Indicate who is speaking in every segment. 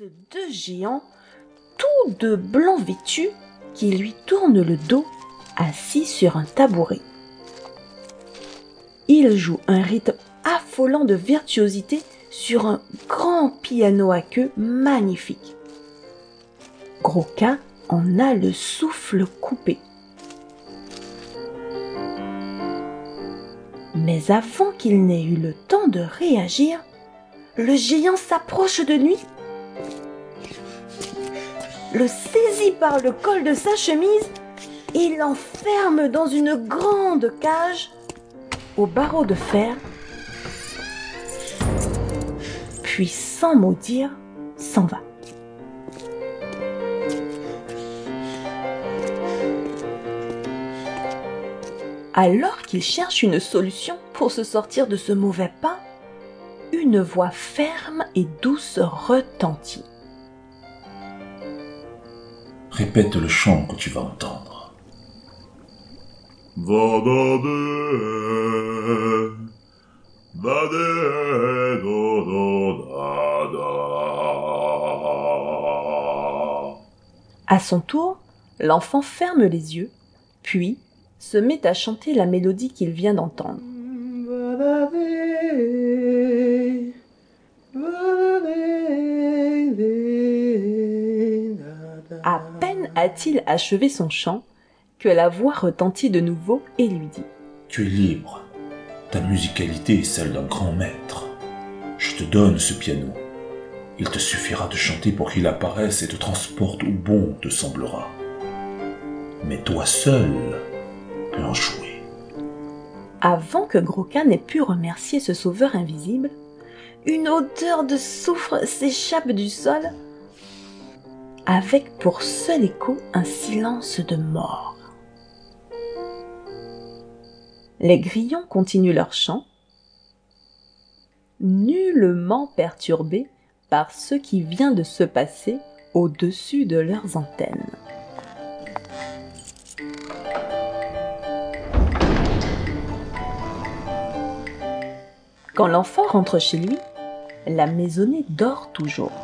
Speaker 1: Deux géants, tous deux blancs vêtus, qui lui tournent le dos, assis sur un tabouret. Ils jouent un rythme affolant de virtuosité sur un grand piano à queue magnifique. Gros-Cas en a le souffle coupé. Mais avant qu'il n'ait eu le temps de réagir, le géant s'approche de lui, le saisit par le col de sa chemise et l'enferme dans une grande cage au barreau de fer, puis sans mot dire, s'en va. Alors qu'il cherche une solution pour se sortir de ce mauvais pas, une voix ferme et douce retentit.
Speaker 2: Répète le chant que tu vas entendre.
Speaker 1: À son tour, l'enfant ferme les yeux, puis se met à chanter la mélodie qu'il vient d'entendre. A-t-il achevé son chant que la voix retentit de nouveau et lui dit
Speaker 2: Tu es libre. Ta musicalité est celle d'un grand maître. Je te donne ce piano. Il te suffira de chanter pour qu'il apparaisse et te transporte où bon te semblera. Mais toi seul peux en jouer.
Speaker 1: Avant que Groka n'ait pu remercier ce sauveur invisible, une odeur de soufre s'échappe du sol avec pour seul écho un silence de mort. Les grillons continuent leur chant, nullement perturbés par ce qui vient de se passer au-dessus de leurs antennes. Quand l'enfant rentre chez lui, la maisonnée dort toujours.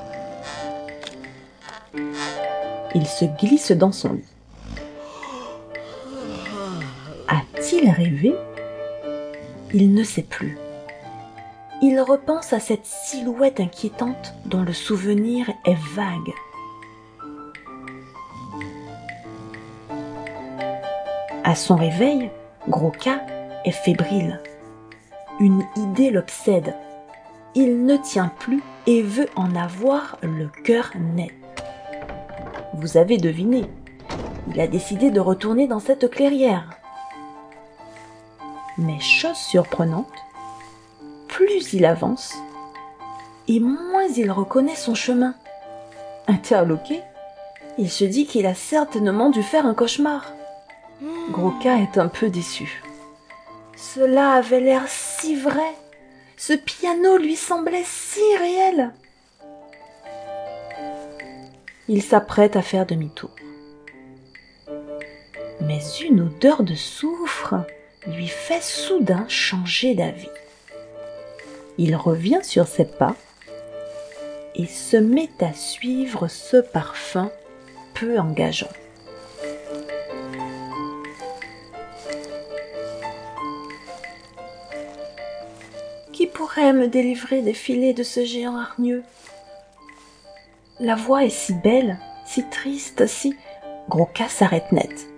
Speaker 1: Il se glisse dans son lit. A-t-il rêvé Il ne sait plus. Il repense à cette silhouette inquiétante dont le souvenir est vague. À son réveil, Gros-Cas est fébrile. Une idée l'obsède. Il ne tient plus et veut en avoir le cœur net. Vous avez deviné. Il a décidé de retourner dans cette clairière. Mais chose surprenante, plus il avance, et moins il reconnaît son chemin. Interloqué, il se dit qu'il a certainement dû faire un cauchemar. Gros-Cas est un peu déçu. Cela avait l'air si vrai. Ce piano lui semblait si réel. Il s'apprête à faire demi-tour. Mais une odeur de soufre lui fait soudain changer d'avis. Il revient sur ses pas et se met à suivre ce parfum peu engageant. Qui pourrait me délivrer des filets de ce géant hargneux? La voix est si belle, si triste, si... Gros-Cas s'arrête net.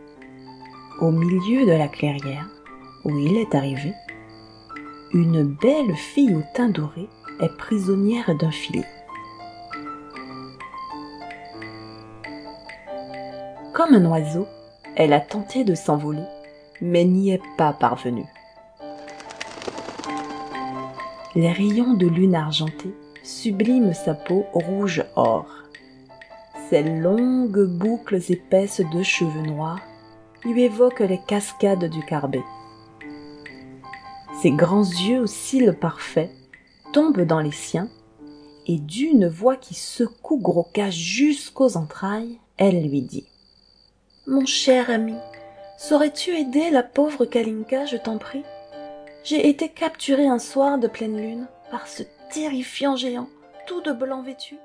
Speaker 1: Au milieu de la clairière, où il est arrivé, une belle fille au teint doré est prisonnière d'un filet. Comme un oiseau, elle a tenté de s'envoler, mais n'y est pas parvenue. Les rayons de lune argentée subliment sa peau rouge or. Ses longues boucles épaisses de cheveux noirs lui évoquent les cascades du Carbet. Ses grands yeux aux cils parfaits tombent dans les siens, et d'une voix qui secoue Gros-Cas jusqu'aux entrailles, elle lui dit Mon cher ami, saurais-tu aider la pauvre Kalinka, je t'en prie? J'ai été capturé un soir de pleine lune par ce terrifiant géant, tout de blanc vêtu.